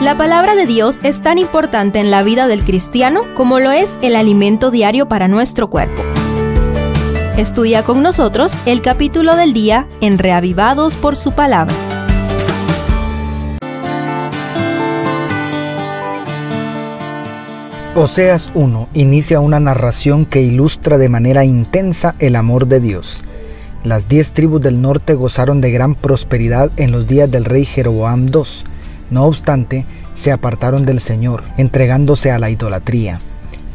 La palabra de Dios es tan importante en la vida del cristiano como lo es el alimento diario para nuestro cuerpo. Estudia con nosotros el capítulo del día en Reavivados por su palabra. Oseas 1 inicia una narración que ilustra de manera intensa el amor de Dios. Las diez tribus del norte gozaron de gran prosperidad en los días del rey Jeroboam II. No obstante, se apartaron del Señor, entregándose a la idolatría.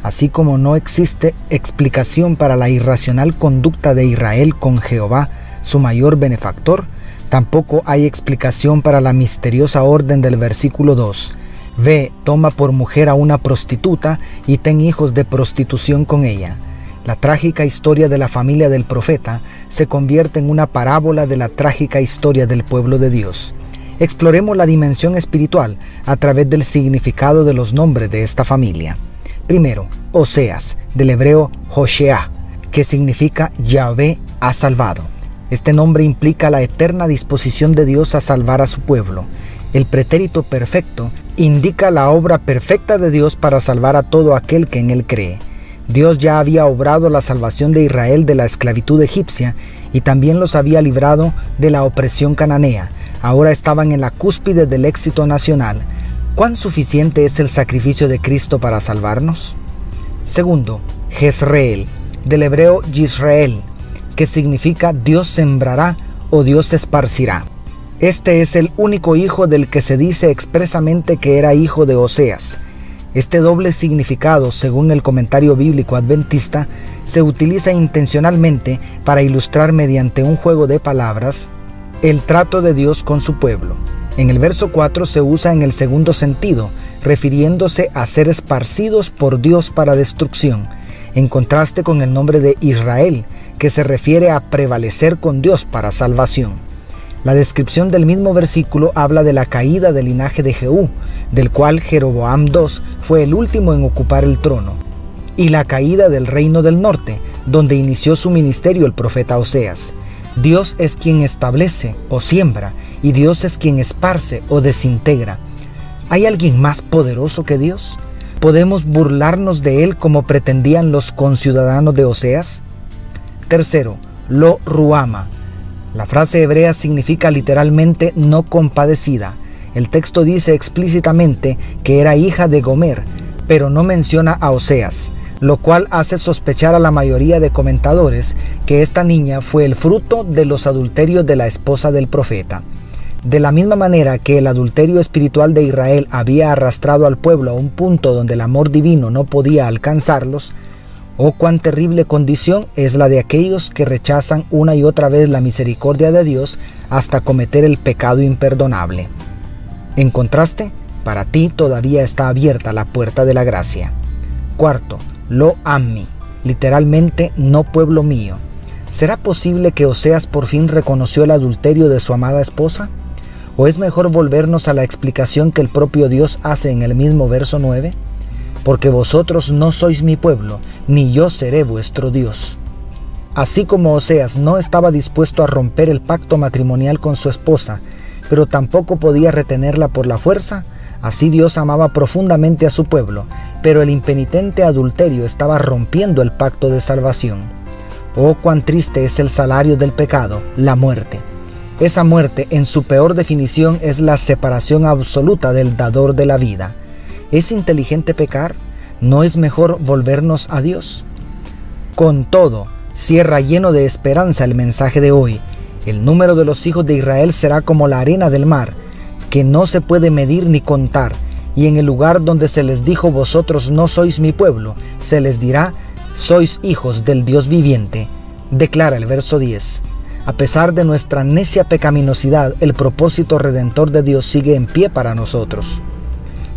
Así como no existe explicación para la irracional conducta de Israel con Jehová, su mayor benefactor, tampoco hay explicación para la misteriosa orden del versículo 2. Ve, toma por mujer a una prostituta y ten hijos de prostitución con ella. La trágica historia de la familia del profeta se convierte en una parábola de la trágica historia del pueblo de Dios. Exploremos la dimensión espiritual a través del significado de los nombres de esta familia. Primero, Oseas, del hebreo Hoshea, que significa Yahvé ha salvado. Este nombre implica la eterna disposición de Dios a salvar a su pueblo. El pretérito perfecto indica la obra perfecta de Dios para salvar a todo aquel que en él cree. Dios ya había obrado la salvación de Israel de la esclavitud egipcia y también los había librado de la opresión cananea. Ahora estaban en la cúspide del éxito nacional. ¿Cuán suficiente es el sacrificio de Cristo para salvarnos? Segundo, Jezreel, del hebreo Yisrael, que significa Dios sembrará o Dios esparcirá. Este es el único hijo del que se dice expresamente que era hijo de Oseas. Este doble significado, según el comentario bíblico adventista, se utiliza intencionalmente para ilustrar mediante un juego de palabras el trato de Dios con su pueblo. En el verso 4 se usa en el segundo sentido, refiriéndose a ser esparcidos por Dios para destrucción, en contraste con el nombre de Israel, que se refiere a prevalecer con Dios para salvación. La descripción del mismo versículo habla de la caída del linaje de Jehú, del cual Jeroboam II fue el último en ocupar el trono, y la caída del reino del norte, donde inició su ministerio el profeta Oseas. Dios es quien establece o siembra, y Dios es quien esparce o desintegra. ¿Hay alguien más poderoso que Dios? ¿Podemos burlarnos de él como pretendían los conciudadanos de Oseas? Tercero, lo ruama, la frase hebrea significa literalmente no compadecida. El texto dice explícitamente que era hija de Gomer, pero no menciona a Oseas, lo cual hace sospechar a la mayoría de comentadores que esta niña fue el fruto de los adulterios de la esposa del profeta. De la misma manera que el adulterio espiritual de Israel había arrastrado al pueblo a un punto donde el amor divino no podía alcanzarlos, Oh, cuán terrible condición es la de aquellos que rechazan una y otra vez la misericordia de Dios hasta cometer el pecado imperdonable. En contraste, para ti todavía está abierta la puerta de la gracia. Cuarto, lo ammi, literalmente no pueblo mío. ¿Será posible que Oseas por fin reconoció el adulterio de su amada esposa? ¿O es mejor volvernos a la explicación que el propio Dios hace en el mismo verso 9? Porque vosotros no sois mi pueblo, ni yo seré vuestro Dios. Así como Oseas no estaba dispuesto a romper el pacto matrimonial con su esposa, pero tampoco podía retenerla por la fuerza, así Dios amaba profundamente a su pueblo, pero el impenitente adulterio estaba rompiendo el pacto de salvación. Oh, cuán triste es el salario del pecado, la muerte. Esa muerte, en su peor definición, es la separación absoluta del dador de la vida. ¿Es inteligente pecar? ¿No es mejor volvernos a Dios? Con todo, cierra lleno de esperanza el mensaje de hoy. El número de los hijos de Israel será como la arena del mar, que no se puede medir ni contar, y en el lugar donde se les dijo vosotros no sois mi pueblo, se les dirá sois hijos del Dios viviente. Declara el verso 10. A pesar de nuestra necia pecaminosidad, el propósito redentor de Dios sigue en pie para nosotros.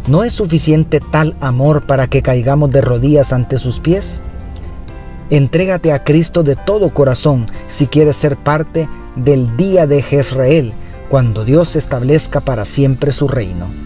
¿No es suficiente tal amor para que caigamos de rodillas ante sus pies? Entrégate a Cristo de todo corazón si quieres ser parte del día de Jezreel, cuando Dios establezca para siempre su reino.